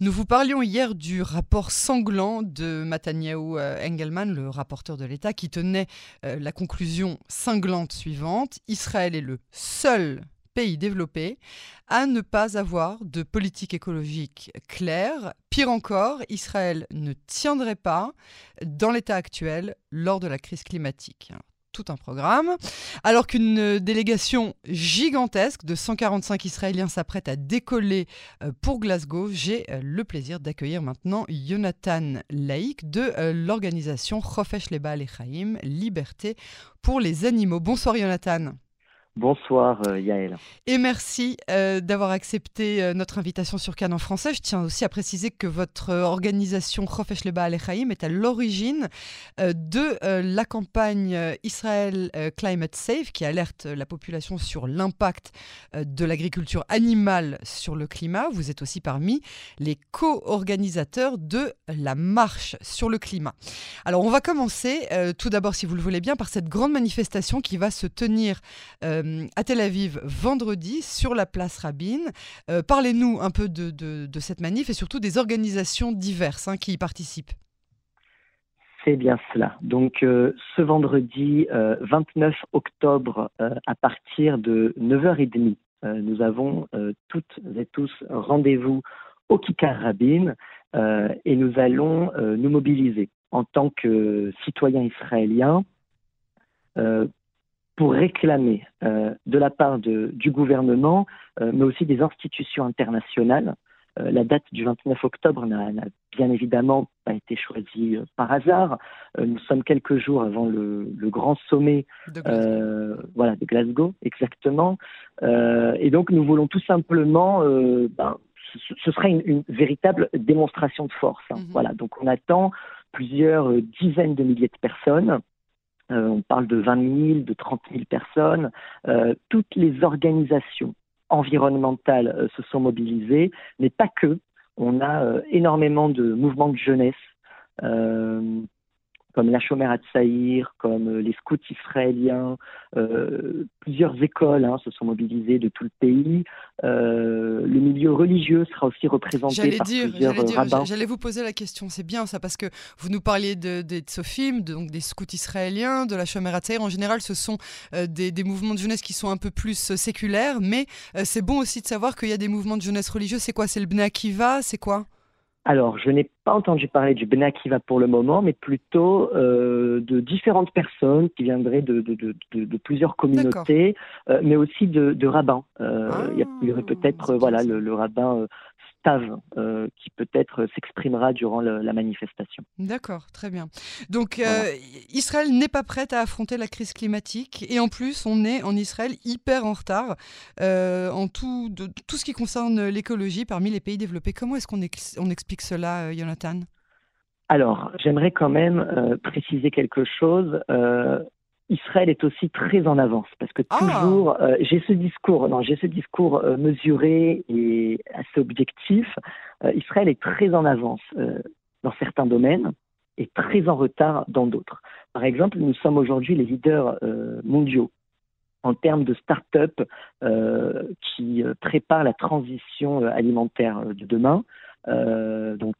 Nous vous parlions hier du rapport sanglant de Mataniaou Engelman, le rapporteur de l'État, qui tenait la conclusion cinglante suivante Israël est le seul pays développés à ne pas avoir de politique écologique claire. Pire encore, Israël ne tiendrait pas dans l'état actuel lors de la crise climatique tout un programme. Alors qu'une délégation gigantesque de 145 Israéliens s'apprête à décoller euh, pour Glasgow, j'ai euh, le plaisir d'accueillir maintenant Jonathan Laïk de euh, l'organisation Chofesh Leba Chaim, Liberté pour les animaux. Bonsoir Jonathan. Bonsoir euh, Yaël. Et merci euh, d'avoir accepté euh, notre invitation sur Cannes en français. Je tiens aussi à préciser que votre organisation Chofesh Leba Alechaim est à l'origine de la campagne Israël Climate Safe qui alerte la population sur l'impact de l'agriculture animale sur le climat. Vous êtes aussi parmi les co-organisateurs de la marche sur le climat. Alors on va commencer tout d'abord si vous le voulez bien par cette grande manifestation qui va se tenir euh, à Tel Aviv vendredi sur la place Rabin. Euh, parlez-nous un peu de, cette manif et surtout des organisations diverses hein, qui y participent. C'est bien cela. Donc euh, ce vendredi 29 octobre à partir de 9h30, nous avons toutes et tous rendez-vous au Kikar Rabin et nous allons nous mobiliser en tant que citoyens israéliens pour réclamer euh, de la part de, du gouvernement, euh, mais aussi des institutions internationales. Euh, la date du 29 octobre n'a bien évidemment pas été choisie par hasard. nous sommes quelques jours avant le, le grand sommet de Glasgow. voilà, de Glasgow, exactement. et donc nous voulons tout simplement ben, ce, sera une, une, véritable démonstration de force. Hein. Mhm. Voilà, donc on attend plusieurs dizaines de milliers de personnes euh, on parle de 20 000, de 30 000 personnes. Euh, toutes les organisations environnementales euh, se sont mobilisées, mais pas que. On a énormément de mouvements de jeunesse comme la Chomère à Tsaïr, comme euh, les scouts israéliens, euh, plusieurs écoles hein, se sont mobilisées de tout le pays. Euh, le milieu religieux sera aussi représenté par plusieurs rabbins. J'allais vous poser la question, c'est bien ça, parce que vous nous parliez de, des Tsofim, donc des scouts israéliens, de la Chomère à Tsaïr. En général, ce sont des, des, mouvements de jeunesse qui sont un peu plus séculaires, mais c'est bon aussi de savoir qu'il y a des mouvements de jeunesse religieux. C'est quoi? C'est le Bnei Akiva? C'est quoi? Alors, je n'ai pas entendu parler du Benakiva pour le moment, mais plutôt euh, de différentes personnes qui viendraient de, de, de, de plusieurs communautés, euh, mais aussi de, rabbins. Euh, il y, aurait ah, peut-être voilà le, le rabbin euh, qui peut-être s'exprimera durant la manifestation. D'accord, très bien. Donc euh, Israël n'est pas prête à affronter la crise climatique et en plus on est en Israël hyper en retard euh, en tout, de, tout ce qui concerne l'écologie parmi les pays développés. Comment est-ce qu'on on explique cela, Jonathan? Alors, j'aimerais quand même préciser quelque chose. Israël est aussi très en avance parce que ah. toujours euh, j'ai ce discours non j'ai ce discours euh, mesuré et assez objectif euh, Israël est très en avance dans certains domaines et très en retard dans d'autres par exemple nous sommes aujourd'hui les leaders mondiaux en termes de start-up qui préparent la transition alimentaire de demain donc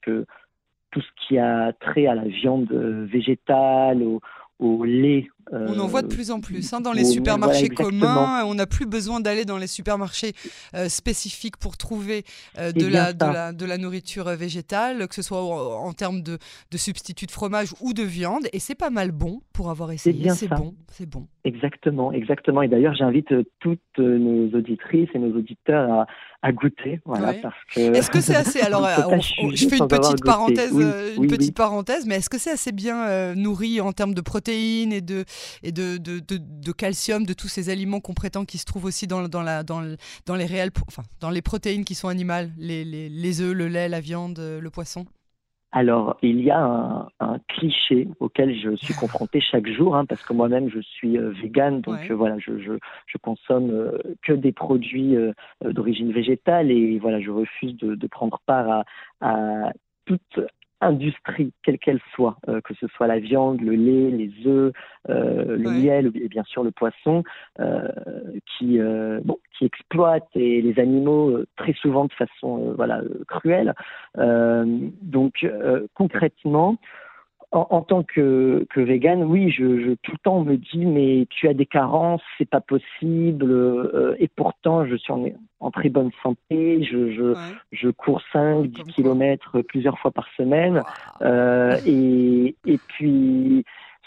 tout ce qui a trait à la viande végétale, au, au lait. On en voit de euh, plus en plus hein, dans les supermarchés communs. On n'a plus besoin d'aller dans les supermarchés euh, spécifiques pour trouver euh, de, la, de, la, nourriture végétale, que ce soit en, termes de, de, substituts de fromage ou de viande. Et c'est pas mal bon pour avoir essayé. C'est bon, c'est bon. Exactement, exactement. Et d'ailleurs, j'invite toutes nos auditrices et nos auditeurs à, à goûter, voilà, parce que. Est-ce que c'est assez Alors, je fais une petite parenthèse, une petite parenthèse, mais est-ce que c'est assez bien nourri en termes de protéines et de et de, de, de, calcium de tous ces aliments qu'on prétend qui se trouvent aussi dans, dans, la, dans, dans les réels, enfin, dans les protéines qui sont animales, les, les, les œufs, le lait, la viande, le poisson? Alors, il y a un, cliché auquel je suis confronté chaque jour, hein, parce que moi-même je suis euh, vegan, donc euh, voilà, je, je, je consomme euh, que des produits d'origine végétale et voilà, je refuse de, de prendre part à, à toute industrie, quelle qu'elle soit, euh, que ce soit la viande, le lait, les œufs, euh, le miel et bien sûr le poisson, euh, qui, bon, qui exploitent les animaux très souvent de façon voilà, cruelle. donc concrètement, en, tant que, que vegan, oui, je, tout le temps on me dit mais tu as des carences, c'est pas possible, euh, et pourtant je suis en, très bonne santé, je, je, je cours 5, 10 kilomètres plusieurs fois par semaine, euh, et, et puis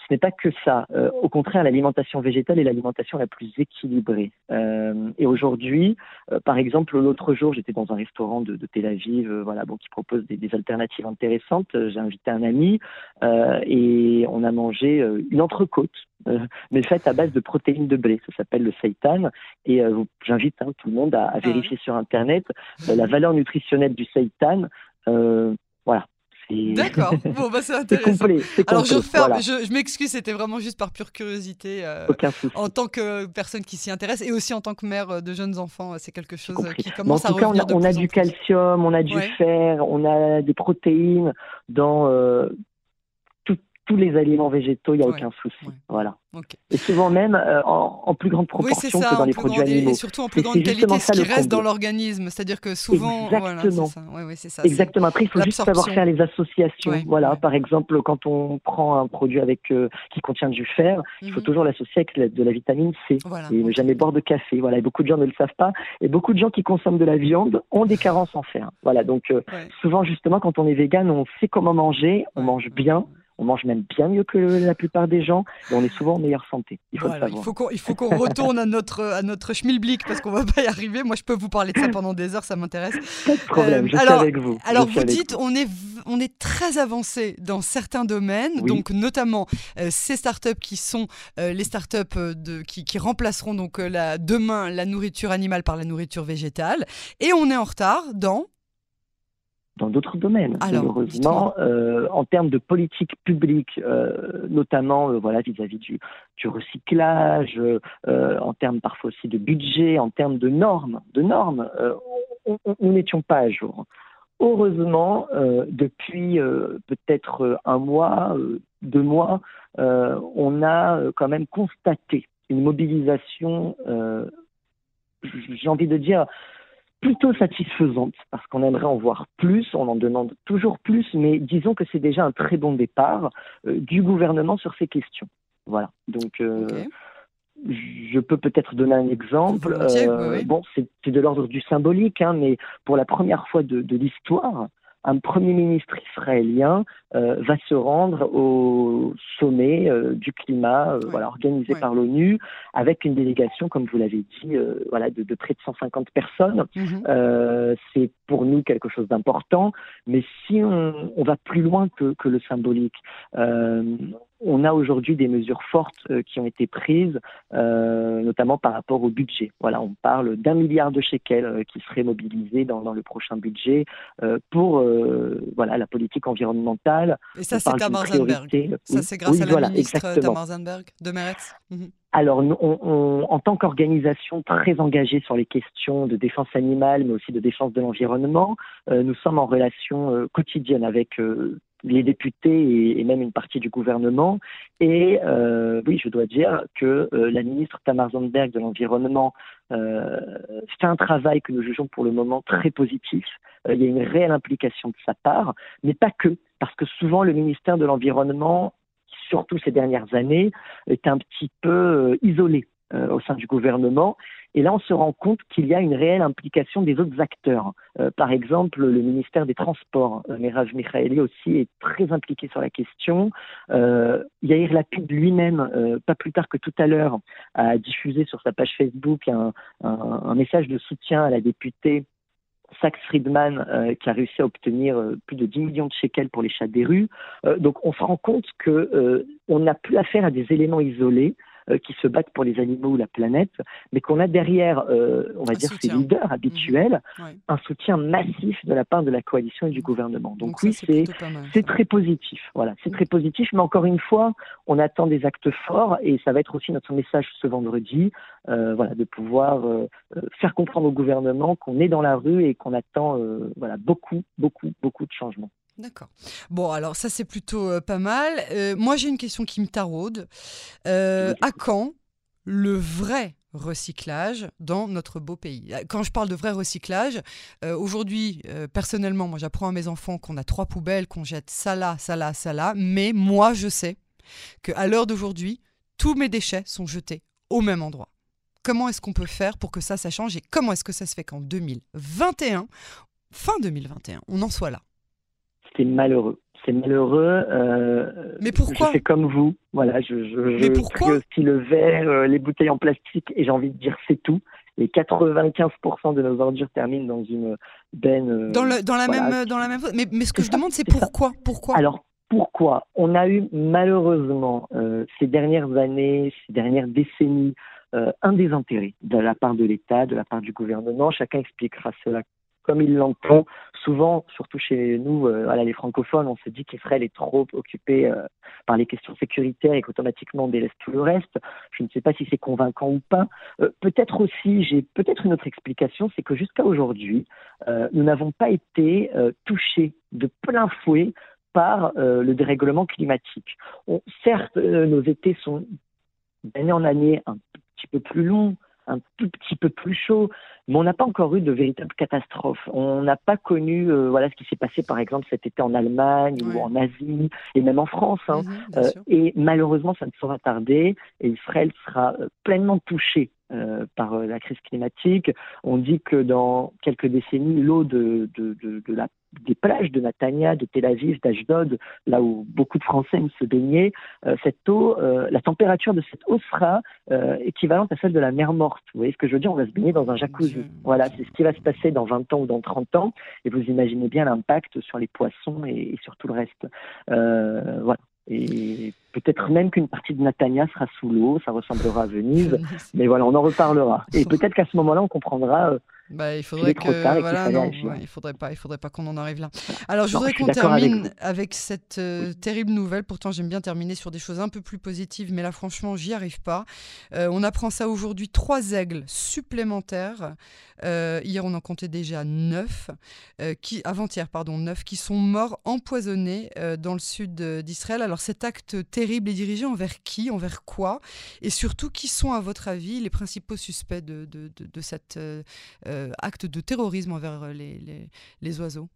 ce n'est pas que ça. Euh, au contraire, l'alimentation végétale est l'alimentation la plus équilibrée. Euh, et aujourd'hui, euh, par exemple, l'autre jour, j'étais dans un restaurant de, Tel Aviv, voilà, bon, qui propose des, alternatives intéressantes. J'ai invité un ami et on a mangé une entrecôte, mais faite à base de protéines de blé. Ça s'appelle le seitan. Et j'invite hein, tout le monde à, à vérifier sur Internet la valeur nutritionnelle du seitan. voilà, D'accord, bon, bah, c'est intéressant. Complet, Alors, je, je, m'excuse, c'était vraiment juste par pure curiosité. Euh, en tant que personne qui s'y intéresse et aussi en tant que mère euh, de jeunes enfants, c'est quelque chose euh, qui commence à revenir. on a, du calcium, on a du fer, on a des protéines dans tous les aliments végétaux, il n'y a aucun souci. Voilà. Et souvent même euh, en, plus grande proportion que dans les produits animaux. Et surtout en plus grande qualité, ce qui reste dans l'organisme. C'est-à-dire que souvent. Exactement. Voilà, ça. ça. Exactement. Après, il faut juste savoir faire les associations. voilà. Par exemple, quand on prend un produit avec euh, qui contient du fer, il faut mhm. toujours l'associer avec de la vitamine C. Et ne jamais boire de café. Voilà. Et beaucoup de gens ne le savent pas. Et beaucoup de gens qui consomment de la viande ont des carences en fer. Voilà. Donc, euh, souvent, justement, quand on est vegan, on sait comment manger, on mange bien on mange même bien mieux que la plupart des gens et on est souvent en meilleure santé. Il faut, qu'on, il faut qu'on retourne à notre, à notre schmilblick parce qu'on va pas y arriver. Moi, je peux vous parler de ça pendant des heures, ça m'intéresse. Pas de problème, euh, je alors, suis avec vous. Alors, vous dites, on est, on est très avancé dans certains domaines, donc notamment euh, ces startups qui sont euh, les startups de, qui, qui remplaceront donc la, demain la nourriture animale par la nourriture végétale. Et on est en retard dans dans d'autres domaines, malheureusement, euh, en termes de politique publique, euh, notamment euh, voilà vis-à-vis du, du, recyclage, en termes parfois aussi de budget, en termes de normes, de normes, nous n'étions pas à jour. Heureusement, depuis peut-être un mois, deux mois, on a quand même constaté une mobilisation, j'ai envie de dire, plutôt satisfaisante parce qu'on aimerait en voir plus, on en demande toujours plus, mais disons que c'est déjà un très bon départ euh, du gouvernement sur ces questions. Voilà. Donc, euh, je peux peut-être donner un exemple. Euh, bon, c'est de l'ordre du symbolique, hein, mais pour la première fois de, de l'histoire, un Premier ministre israélien euh, va se rendre au sommet euh, du climat euh, voilà, organisé par l'ONU avec une délégation, comme vous l'avez dit, voilà, de, près de 150 personnes. Mhm. C'est pour nous quelque chose d'important, mais si on, on, va plus loin que, que le symbolique, on a aujourd'hui des mesures fortes qui ont été prises, notamment par rapport au budget. Voilà, on parle d'un milliard de shekels euh, qui serait mobilisé dans, le prochain budget pour voilà la politique environnementale. Et ça, c'est Tamar Zandberg. Ça, c'est grâce à la ministre Tamar Zandberg de Meretz. Mhm. Alors, en tant qu'organisation très engagée sur les questions de défense animale, mais aussi de défense de l'environnement, nous sommes en relation quotidienne avec les députés et, même une partie du gouvernement. Et euh, oui, je dois dire que euh, la ministre Tamar Zandberg de l'Environnement euh, fait un travail que nous jugeons pour le moment très positif. il y a une réelle implication de sa part, mais pas que, parce que souvent le ministère de l'Environnement, surtout ces dernières années, est un petit peu isolé euh, au sein du gouvernement. Et là, on se rend compte qu'il y a une réelle implication des autres acteurs. Euh, par exemple, le ministère des Transports, euh, Miraj Mikhaeli aussi, est très impliqué sur la question. Euh, Yair Lapid lui-même, pas plus tard que tout à l'heure, a diffusé sur sa page Facebook un, message de soutien à la députée Sax Friedman qui a réussi à obtenir plus de 10 millions de shekels pour les chats des rues. Donc on se rend compte que on n'a plus affaire à des éléments isolés. Euh, qui se battent pour les animaux ou la planète, mais qu'on a derrière, euh, on va dire, ces leaders habituels, mmh. un soutien massif de la part de la coalition et du gouvernement. Donc, oui, c'est très positif. Voilà, c'est très positif, mais encore une fois, on attend des actes forts et ça va être aussi notre message ce vendredi, euh, voilà, de pouvoir faire comprendre au gouvernement qu'on est dans la rue et qu'on attend, voilà, beaucoup, beaucoup, beaucoup de changements. D'accord. Bon, alors ça c'est plutôt pas mal. moi j'ai une question qui me taraude. à quand le vrai recyclage dans notre beau pays? Quand je parle de vrai recyclage, euh, aujourd'hui, euh, personnellement, moi j'apprends à mes enfants qu'on a trois poubelles, qu'on jette ça là, ça là, ça là, mais moi je sais qu'à l'heure d'aujourd'hui, tous mes déchets sont jetés au même endroit. Comment est-ce qu'on peut faire pour que ça, ça change? Et comment est-ce que ça se fait qu'en 2021, fin 2021, on en soit là? C'est malheureux c'est malheureux. Euh, mais pourquoi Je fais comme vous. Voilà, je, je, mais pourquoi aussi le verre, euh, les bouteilles en plastique, et j'ai envie de dire c'est tout. Et 95% de nos ordures terminent dans une benne. Euh, dans, dans, la même, dans la même. Mais, mais ce que je demande, c'est pourquoi, pourquoi? Alors pourquoi? On a eu malheureusement ces dernières années, ces dernières décennies, un désintérêt de la part de l'État, de la part du gouvernement. Chacun expliquera cela comme ils l'entendent. Souvent, surtout chez nous, euh, les francophones, on se dit qu'Israël est trop occupé euh, par les questions sécuritaires et qu'automatiquement on délaisse tout le reste. Je ne sais pas si c'est convaincant ou pas. Euh, peut-être aussi, j'ai peut-être une autre explication, c'est que jusqu'à aujourd'hui, nous n'avons pas été touchés de plein fouet par le dérèglement climatique. certes, nos étés sont d'année en année un petit peu plus longs, un tout petit peu plus chaud, mais on n'a pas encore eu de véritable catastrophe. On n'a pas connu euh, voilà ce qui s'est passé par exemple cet été en Allemagne ou en Asie et même en France. Hein. Mhm, euh, et malheureusement, ça ne sera tarder et Israël sera euh, pleinement touché euh, par la crise climatique. On dit que dans quelques décennies, l'eau de, de, de, de la des plages de Natania, de Tel Aviv, d'Ashdod, là où beaucoup de Français aiment se baigner, euh, cette eau, euh, la température de cette eau sera euh, équivalente à celle de la mer morte. Vous voyez ce que je veux dire? On va se baigner dans un jacuzzi. Voilà, c'est ce qui va se passer dans 20 ans ou dans 30 ans. Et vous imaginez bien l'impact sur les poissons et, et, sur tout le reste. voilà. Et peut-être même qu'une partie de Natania sera sous l'eau, ça ressemblera à Venise. mais voilà, on en reparlera. Et peut-être qu'à ce moment-là, on comprendra bah, il faudrait que voilà, non, il faudrait pas, il faudrait pas qu'on en arrive là. Alors, je voudrais qu'on termine avec, cette euh, terrible nouvelle. Pourtant, j'aime bien terminer sur des choses un peu plus positives, mais là, franchement, j'y arrive pas. Euh, on apprend ça aujourd'hui. Trois aigles supplémentaires. Euh, hier, on en comptait déjà neuf, qui avant-hier, pardon, neuf, qui sont morts empoisonnés dans le sud d'Israël. Alors, cet acte terrible est dirigé envers qui, envers quoi, et surtout, qui sont à votre avis les principaux suspects de, de cette euh, acte de terrorisme envers euh, les, oiseaux?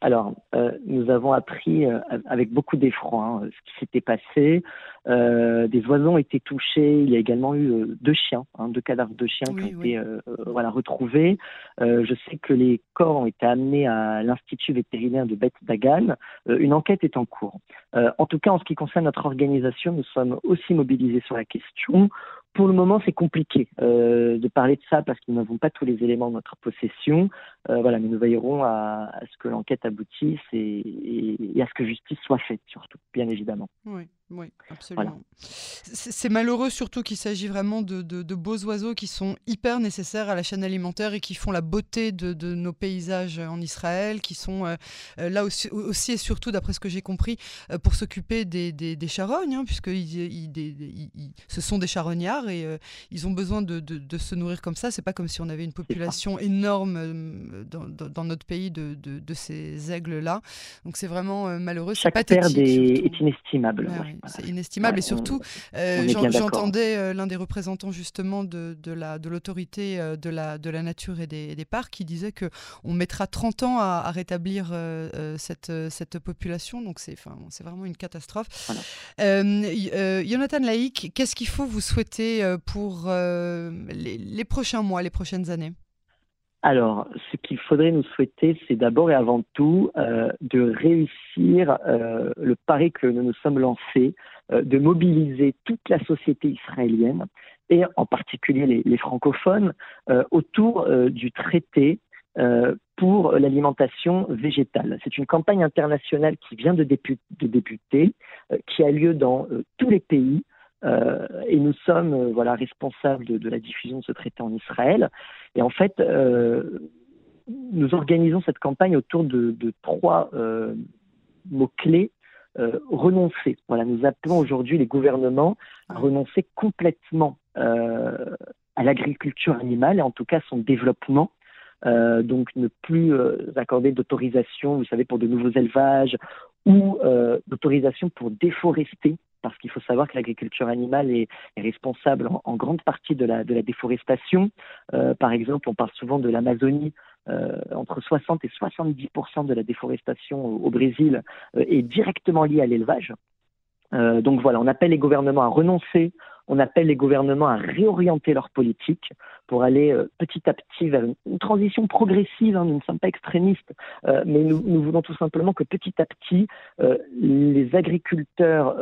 Alors, euh, nous avons appris avec beaucoup d'effroi hein, ce qui s'était passé. des oiseaux ont été touchés. Il y a également eu deux chiens, hein, deux cadavres de chiens qui ont été voilà, retrouvés. je sais que les corps ont été amenés à l'Institut vétérinaire de Beth Dagan. une enquête est en cours. en tout cas, en ce qui concerne notre organisation, nous sommes aussi mobilisés sur la question. Pour le moment, c'est compliqué euh, de parler de ça parce que nous n'avons pas tous les éléments de notre possession. Euh, voilà, mais nous veillerons à, ce que l'enquête aboutisse et, et, à ce que justice soit faite, surtout, bien évidemment. Oui. Oui, absolument. C'est malheureux surtout qu'il s'agit vraiment de, beaux oiseaux qui sont hyper nécessaires à la chaîne alimentaire et qui font la beauté de, nos paysages en Israël, qui sont euh, euh, là aussi, aussi, et surtout, d'après ce que j'ai compris, euh, pour s'occuper des, charognes, hein, puisque ce sont des charognards et ils ont besoin de, se nourrir comme ça. C'est pas comme si on avait une population énorme dans, notre pays de, ces aigles-là. Donc c'est vraiment malheureux. Chaque perte est, inestimable. C'est inestimable et surtout, euh, j'entendais euh, l'un des représentants justement de, de l'autorité de, euh, de, la, de la nature et des, des parcs qui disait que on mettra 30 ans à, rétablir cette, cette population, donc c'est vraiment une catastrophe. Jonathan Laïc, qu'est-ce qu'il faut vous souhaiter pour les, les prochains mois, les prochaines années? Alors, ce qu'il faudrait nous souhaiter, c'est d'abord et avant tout euh, de réussir euh, le pari que nous nous sommes lancés, euh, de mobiliser toute la société israélienne et en particulier les, francophones autour du traité pour l'alimentation végétale. C'est une campagne internationale qui vient de, de débuter, qui a lieu dans tous les pays euh, et nous sommes euh, voilà responsables de, la diffusion de ce traité en Israël. Et en fait, euh, nous organisons cette campagne autour de, trois mots clés. renoncer. Voilà, nous appelons aujourd'hui les gouvernements à renoncer complètement à l'agriculture animale et en tout cas son développement donc ne plus accorder d'autorisation, vous savez, pour de nouveaux élevages ou d'autorisation pour déforester parce qu'il faut savoir que l'agriculture animale est, responsable en, grande partie de la, déforestation. Euh, par exemple, on parle souvent de l'Amazonie. Euh, entre 60 et 70% de la déforestation au, Brésil euh, est directement liée à l'élevage. donc voilà, on appelle les gouvernements à renoncer on appelle les gouvernements à réorienter leur politique pour aller petit à petit vers une, transition progressive. Hein. nous ne sommes pas extrémistes, mais nous, voulons tout simplement que petit à petit, les agriculteurs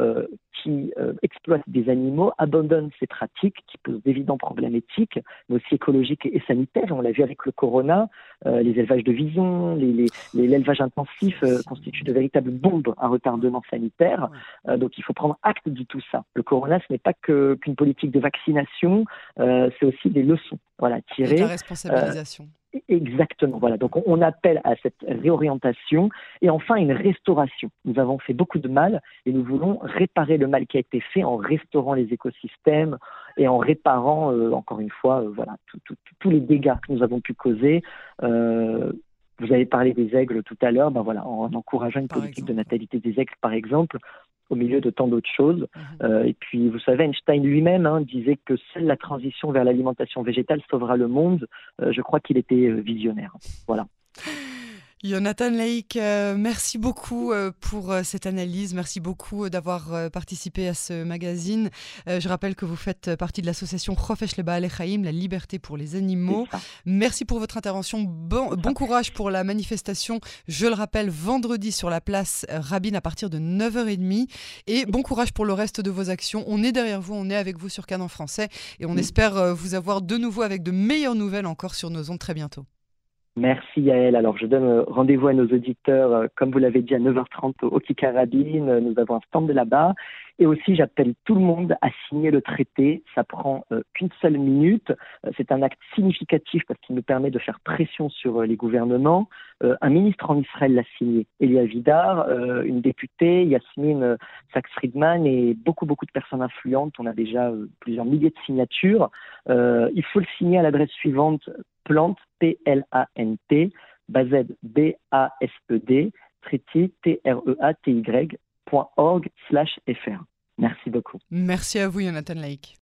qui exploitent des animaux abandonnent ces pratiques qui posent d'évidents problèmes éthiques, mais aussi écologiques et, sanitaires. On l'a vu avec le corona, les élevages de visons, l'élevage intensif constituent de véritables bombes à retardement sanitaire. donc il faut prendre acte de tout ça. Le corona, ce n'est pas qu'une politique de vaccination, euh, c'est aussi des leçons voilà, la responsabilisation. Euh, exactement. Voilà. Donc on, appelle à cette réorientation et enfin une restauration. Nous avons fait beaucoup de mal et nous voulons réparer le mal qui a été fait en restaurant les écosystèmes et en réparant, euh, encore une fois, voilà, tous les dégâts que nous avons pu causer. vous avez parlé des aigles tout à l'heure, ben voilà, en, encourageant une politique de natalité des aigles, par exemple, au milieu de tant d'autres choses. Mhm. Euh, et puis, vous savez, Einstein lui-même hein, disait que seule la transition vers l'alimentation végétale sauvera le monde. Euh, je crois qu'il était euh, visionnaire. Voilà. Jonathan Laïc, euh, merci beaucoup euh, pour euh, cette analyse. Merci beaucoup d'avoir participé à ce magazine. je rappelle que vous faites partie de l'association Profesh le Baal la liberté pour les animaux. Merci pour votre intervention. Bon, bon courage pour la manifestation. Je le rappelle, vendredi sur la place Rabin à partir de 9h30. Et bon courage pour le reste de vos actions. On est derrière vous, on est avec vous sur Canon Français. Et on espère vous avoir de nouveau avec de meilleures nouvelles encore sur nos ondes très bientôt. Merci Yael. Alors je donne euh, rendez-vous à nos auditeurs, euh, comme vous l'avez dit, à 9h30 au Kikarabine. Nous avons un stand là-bas. Et aussi, j'appelle tout le monde à signer le traité. Ça prend euh, qu'une seule minute. c'est un acte significatif parce qu'il nous permet de faire pression sur les gouvernements. un ministre en Israël l'a signé, Elia Vidar, une députée, Yasmine Sachs-Friedman et beaucoup, beaucoup de personnes influentes. On a déjà plusieurs milliers de signatures. il faut le signer à l'adresse suivante plante, P-L-A-N-T, Bazed, B-A-S-E-D, Treaty, T-R-E-A-T-Y, fr. Merci beaucoup. Merci à vous, Jonathan Lake.